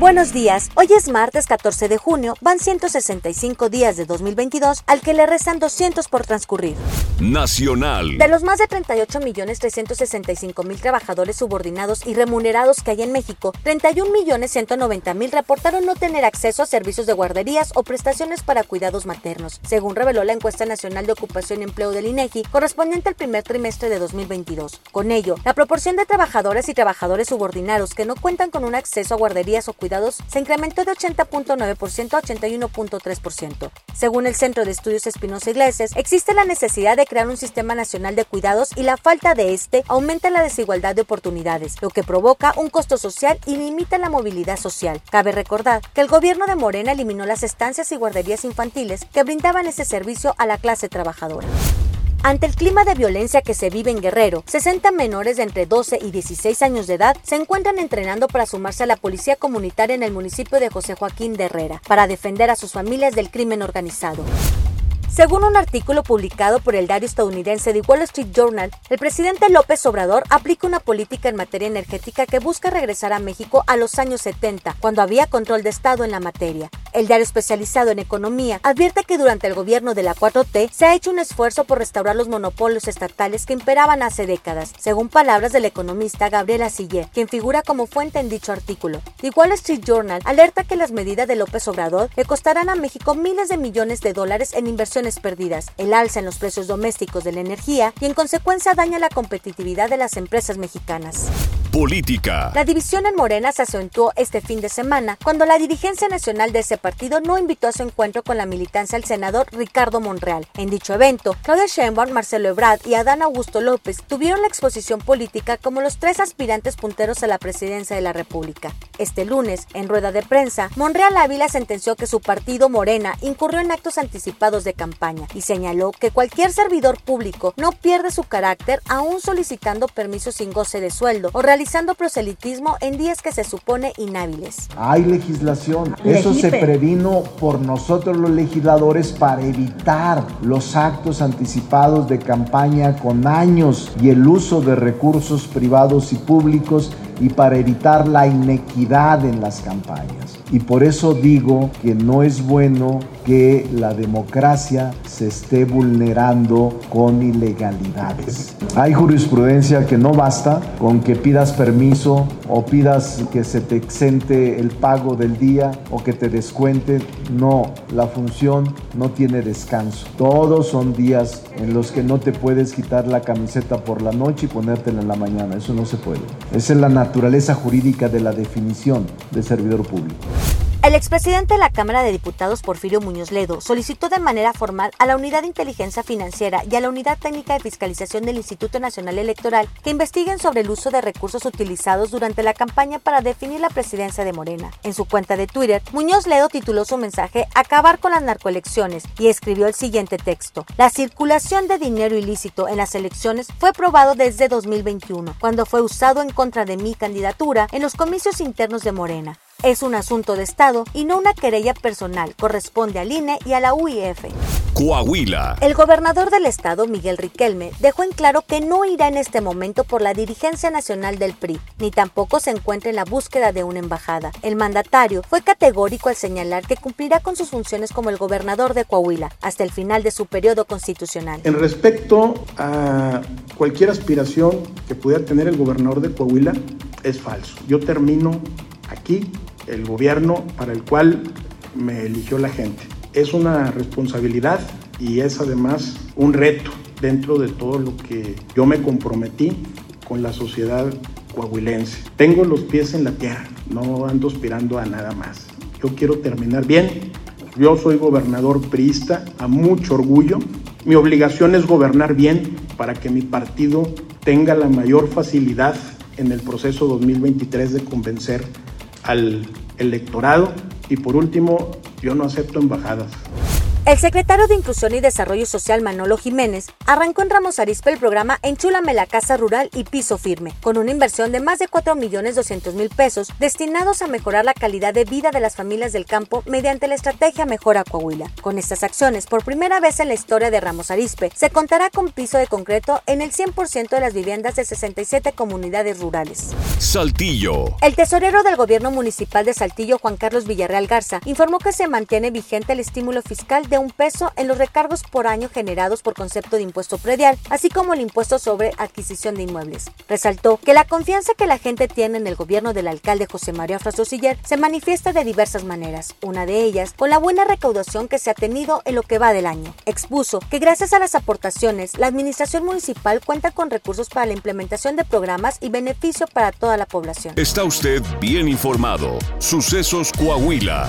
Buenos días, hoy es martes 14 de junio, van 165 días de 2022 al que le restan 200 por transcurrir. Nacional. De los más de 38.365.000 trabajadores subordinados y remunerados que hay en México, 31.190.000 reportaron no tener acceso a servicios de guarderías o prestaciones para cuidados maternos, según reveló la encuesta nacional de ocupación y empleo del INEGI correspondiente al primer trimestre de 2022. Con ello, la proporción de trabajadores y trabajadores subordinados que no cuentan con un acceso a guarderías o cuidados se incrementó de 80.9% a 81.3%. Según el Centro de Estudios Espinosa Iglesias, existe la necesidad de crear un sistema nacional de cuidados y la falta de este aumenta la desigualdad de oportunidades, lo que provoca un costo social y limita la movilidad social. Cabe recordar que el gobierno de Morena eliminó las estancias y guarderías infantiles que brindaban ese servicio a la clase trabajadora. Ante el clima de violencia que se vive en Guerrero, 60 menores de entre 12 y 16 años de edad se encuentran entrenando para sumarse a la policía comunitaria en el municipio de José Joaquín de Herrera, para defender a sus familias del crimen organizado. Según un artículo publicado por el diario estadounidense The Wall Street Journal, el presidente López Obrador aplica una política en materia energética que busca regresar a México a los años 70, cuando había control de Estado en la materia. El diario especializado en economía advierte que durante el gobierno de la 4T se ha hecho un esfuerzo por restaurar los monopolios estatales que imperaban hace décadas, según palabras del economista Gabriela Siller, quien figura como fuente en dicho artículo. The Wall Street Journal alerta que las medidas de López Obrador le costarán a México miles de millones de dólares en inversión perdidas, el alza en los precios domésticos de la energía y en consecuencia daña la competitividad de las empresas mexicanas. Política. La división en Morena se acentuó este fin de semana cuando la dirigencia nacional de ese partido no invitó a su encuentro con la militancia al senador Ricardo Monreal. En dicho evento, Claudia Sheinbaum, Marcelo Ebrard y Adán Augusto López tuvieron la exposición política como los tres aspirantes punteros a la presidencia de la República. Este lunes, en rueda de prensa, Monreal Ávila sentenció que su partido Morena incurrió en actos anticipados de campaña y señaló que cualquier servidor público no pierde su carácter aún solicitando permiso sin goce de sueldo o realizando proselitismo en días que se supone inhábiles. Hay legislación. Eso se previno por nosotros los legisladores para evitar los actos anticipados de campaña con años y el uso de recursos privados y públicos y para evitar la inequidad en las campañas. Y por eso digo que no es bueno que la democracia se esté vulnerando con ilegalidades. Hay jurisprudencia que no basta con que pidas permiso o pidas que se te exente el pago del día o que te descuente. No, la función no tiene descanso. Todos son días en los que no te puedes quitar la camiseta por la noche y ponértela en la mañana. Eso no se puede. Esa es la naturaleza jurídica de la definición de servidor público. El expresidente de la Cámara de Diputados, Porfirio Muñoz Ledo, solicitó de manera formal a la Unidad de Inteligencia Financiera y a la Unidad Técnica de Fiscalización del Instituto Nacional Electoral que investiguen sobre el uso de recursos utilizados durante la campaña para definir la presidencia de Morena. En su cuenta de Twitter, Muñoz Ledo tituló su mensaje Acabar con las narcoelecciones y escribió el siguiente texto. La circulación de dinero ilícito en las elecciones fue probado desde 2021, cuando fue usado en contra de mi candidatura en los comicios internos de Morena es un asunto de Estado y no una querella personal. Corresponde al INE y a la UIF. Coahuila. El gobernador del estado, Miguel Riquelme, dejó en claro que no irá en este momento por la dirigencia nacional del PRI, ni tampoco se encuentra en la búsqueda de una embajada. El mandatario fue categórico al señalar que cumplirá con sus funciones como el gobernador de Coahuila hasta el final de su periodo constitucional. En respecto a cualquier aspiración que pudiera tener el gobernador de Coahuila, es falso. Yo termino aquí el gobierno para el cual me eligió la gente. Es una responsabilidad y es además un reto dentro de todo lo que yo me comprometí con la sociedad coahuilense. Tengo los pies en la tierra, no ando aspirando a nada más. Yo quiero terminar bien. Yo soy gobernador priista a mucho orgullo. Mi obligación es gobernar bien para que mi partido tenga la mayor facilidad en el proceso 2023 de convencer al electorado y por último, yo no acepto embajadas. El secretario de Inclusión y Desarrollo Social Manolo Jiménez arrancó en Ramos Arizpe el programa Enchúlame la Casa Rural y Piso Firme, con una inversión de más de 4.200.000 pesos destinados a mejorar la calidad de vida de las familias del campo mediante la estrategia Mejora Coahuila. Con estas acciones, por primera vez en la historia de Ramos Arizpe, se contará con piso de concreto en el 100% de las viviendas de 67 comunidades rurales. Saltillo. El tesorero del gobierno municipal de Saltillo, Juan Carlos Villarreal Garza, informó que se mantiene vigente el estímulo fiscal de un peso en los recargos por año generados por concepto de impuesto predial, así como el impuesto sobre adquisición de inmuebles. Resaltó que la confianza que la gente tiene en el gobierno del alcalde José María Frasosiller se manifiesta de diversas maneras, una de ellas con la buena recaudación que se ha tenido en lo que va del año. Expuso que gracias a las aportaciones, la administración municipal cuenta con recursos para la implementación de programas y beneficio para toda la población. Está usted bien informado. Sucesos Coahuila.